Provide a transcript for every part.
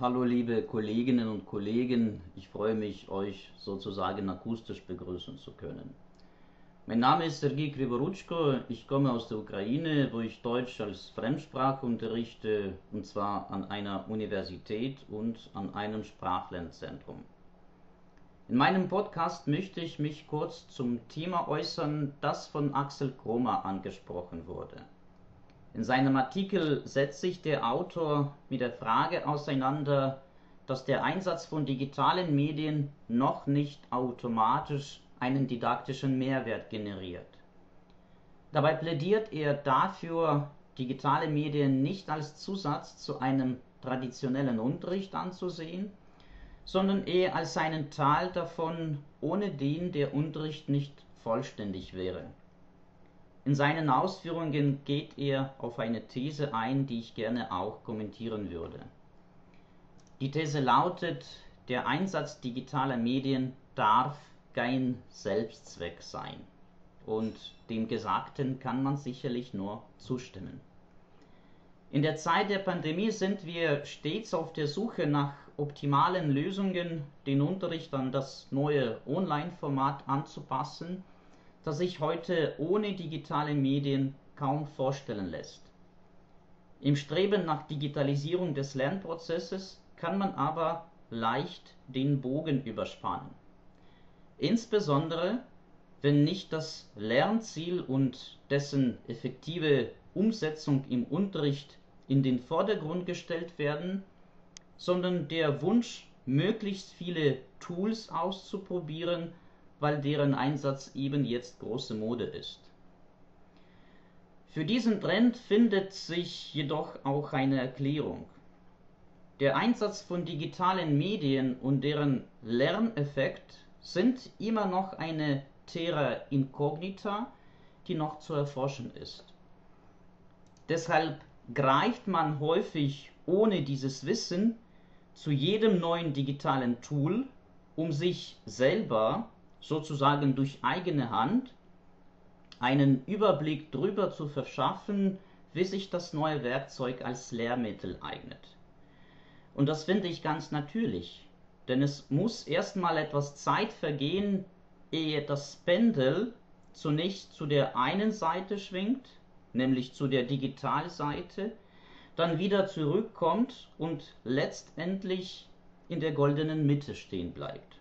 Hallo liebe Kolleginnen und Kollegen, ich freue mich, euch sozusagen akustisch begrüßen zu können. Mein Name ist Sergei Krivorutschko, ich komme aus der Ukraine, wo ich Deutsch als Fremdsprache unterrichte, und zwar an einer Universität und an einem Sprachlernzentrum. In meinem Podcast möchte ich mich kurz zum Thema äußern, das von Axel Kromer angesprochen wurde. In seinem Artikel setzt sich der Autor mit der Frage auseinander, dass der Einsatz von digitalen Medien noch nicht automatisch einen didaktischen Mehrwert generiert. Dabei plädiert er dafür, digitale Medien nicht als Zusatz zu einem traditionellen Unterricht anzusehen, sondern eher als einen Teil davon, ohne den der Unterricht nicht vollständig wäre. In seinen Ausführungen geht er auf eine These ein, die ich gerne auch kommentieren würde. Die These lautet, der Einsatz digitaler Medien darf kein Selbstzweck sein. Und dem Gesagten kann man sicherlich nur zustimmen. In der Zeit der Pandemie sind wir stets auf der Suche nach optimalen Lösungen, den Unterricht an das neue Online-Format anzupassen das sich heute ohne digitale Medien kaum vorstellen lässt. Im Streben nach Digitalisierung des Lernprozesses kann man aber leicht den Bogen überspannen. Insbesondere, wenn nicht das Lernziel und dessen effektive Umsetzung im Unterricht in den Vordergrund gestellt werden, sondern der Wunsch, möglichst viele Tools auszuprobieren weil deren Einsatz eben jetzt große Mode ist. Für diesen Trend findet sich jedoch auch eine Erklärung. Der Einsatz von digitalen Medien und deren Lerneffekt sind immer noch eine Terra incognita, die noch zu erforschen ist. Deshalb greift man häufig ohne dieses Wissen zu jedem neuen digitalen Tool, um sich selber sozusagen durch eigene Hand einen Überblick darüber zu verschaffen, wie sich das neue Werkzeug als Lehrmittel eignet. Und das finde ich ganz natürlich, denn es muss erstmal etwas Zeit vergehen, ehe das Pendel zunächst zu der einen Seite schwingt, nämlich zu der Digitalseite, dann wieder zurückkommt und letztendlich in der goldenen Mitte stehen bleibt.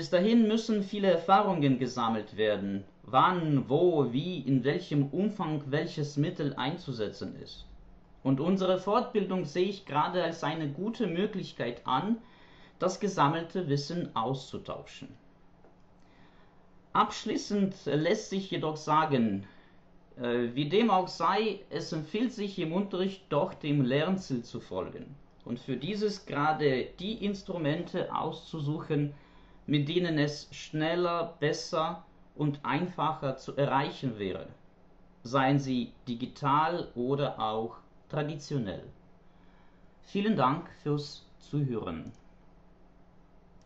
Bis dahin müssen viele Erfahrungen gesammelt werden, wann, wo, wie, in welchem Umfang welches Mittel einzusetzen ist. Und unsere Fortbildung sehe ich gerade als eine gute Möglichkeit an, das gesammelte Wissen auszutauschen. Abschließend lässt sich jedoch sagen, äh, wie dem auch sei, es empfiehlt sich im Unterricht doch dem Lernziel zu folgen und für dieses gerade die Instrumente auszusuchen, mit denen es schneller, besser und einfacher zu erreichen wäre, seien sie digital oder auch traditionell. Vielen Dank fürs Zuhören.